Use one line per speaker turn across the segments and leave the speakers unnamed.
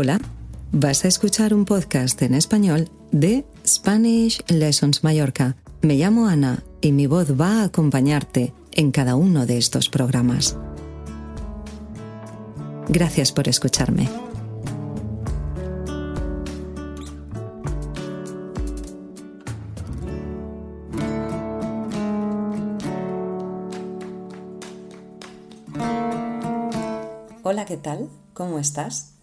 Hola, vas a escuchar un podcast en español de Spanish Lessons Mallorca. Me llamo Ana y mi voz va a acompañarte en cada uno de estos programas. Gracias por escucharme. Hola, ¿qué tal? ¿Cómo estás?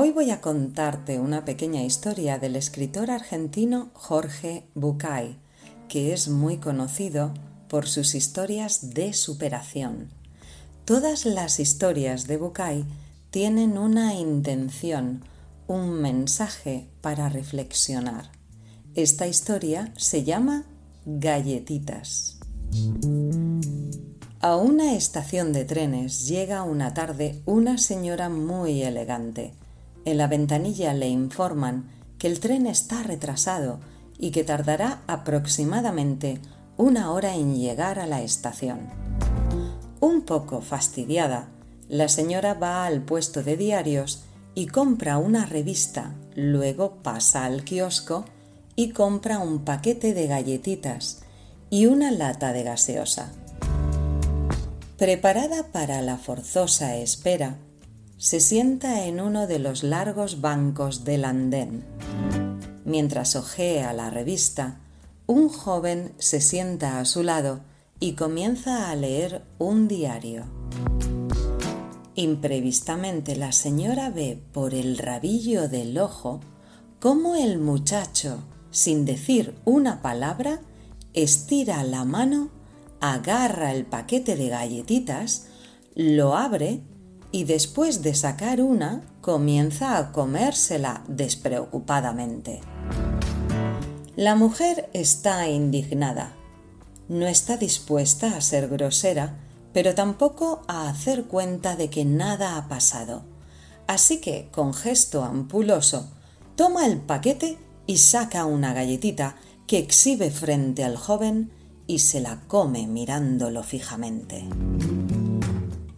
Hoy voy a contarte una pequeña historia del escritor argentino Jorge Bucay, que es muy conocido por sus historias de superación. Todas las historias de Bucay tienen una intención, un mensaje para reflexionar. Esta historia se llama Galletitas. A una estación de trenes llega una tarde una señora muy elegante. En la ventanilla le informan que el tren está retrasado y que tardará aproximadamente una hora en llegar a la estación. Un poco fastidiada, la señora va al puesto de diarios y compra una revista, luego pasa al kiosco y compra un paquete de galletitas y una lata de gaseosa. Preparada para la forzosa espera, se sienta en uno de los largos bancos del andén. Mientras ojea la revista, un joven se sienta a su lado y comienza a leer un diario. Imprevistamente la señora ve por el rabillo del ojo cómo el muchacho, sin decir una palabra, estira la mano agarra el paquete de galletitas, lo abre y después de sacar una comienza a comérsela despreocupadamente. La mujer está indignada. No está dispuesta a ser grosera, pero tampoco a hacer cuenta de que nada ha pasado. Así que, con gesto ampuloso, toma el paquete y saca una galletita que exhibe frente al joven y se la come mirándolo fijamente.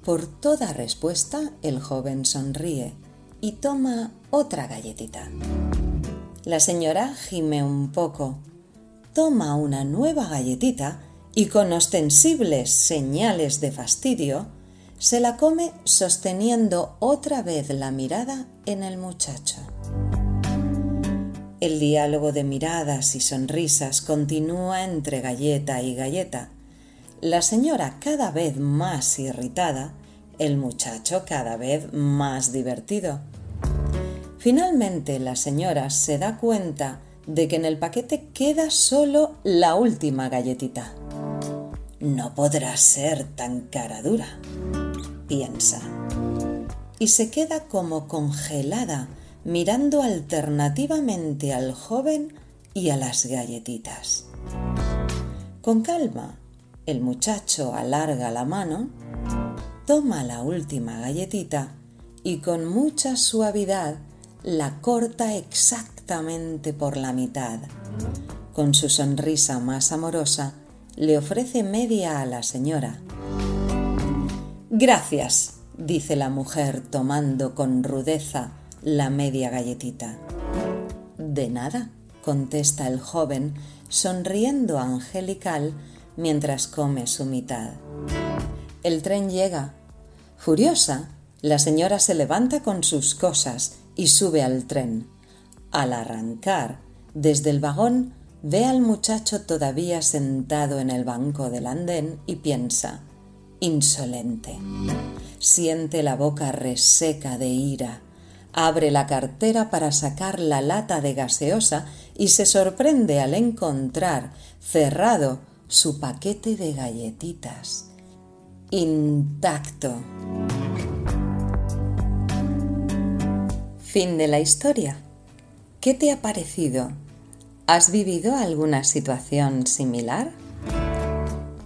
Por toda respuesta, el joven sonríe y toma otra galletita. La señora gime un poco, toma una nueva galletita y con ostensibles señales de fastidio, se la come sosteniendo otra vez la mirada en el muchacho. El diálogo de miradas y sonrisas continúa entre galleta y galleta. La señora cada vez más irritada, el muchacho cada vez más divertido. Finalmente la señora se da cuenta de que en el paquete queda solo la última galletita. No podrá ser tan cara dura, piensa. Y se queda como congelada mirando alternativamente al joven y a las galletitas. Con calma, el muchacho alarga la mano, toma la última galletita y con mucha suavidad la corta exactamente por la mitad. Con su sonrisa más amorosa, le ofrece media a la señora. Gracias, dice la mujer tomando con rudeza la media galletita. De nada, contesta el joven, sonriendo angelical mientras come su mitad. El tren llega. Furiosa, la señora se levanta con sus cosas y sube al tren. Al arrancar, desde el vagón, ve al muchacho todavía sentado en el banco del andén y piensa, insolente. Siente la boca reseca de ira abre la cartera para sacar la lata de gaseosa y se sorprende al encontrar cerrado su paquete de galletitas. Intacto. Fin de la historia. ¿Qué te ha parecido? ¿Has vivido alguna situación similar?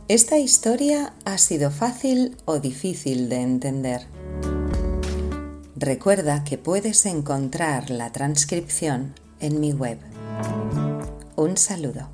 ¿Esta historia ha sido fácil o difícil de entender? Recuerda que puedes encontrar la transcripción en mi web. Un saludo.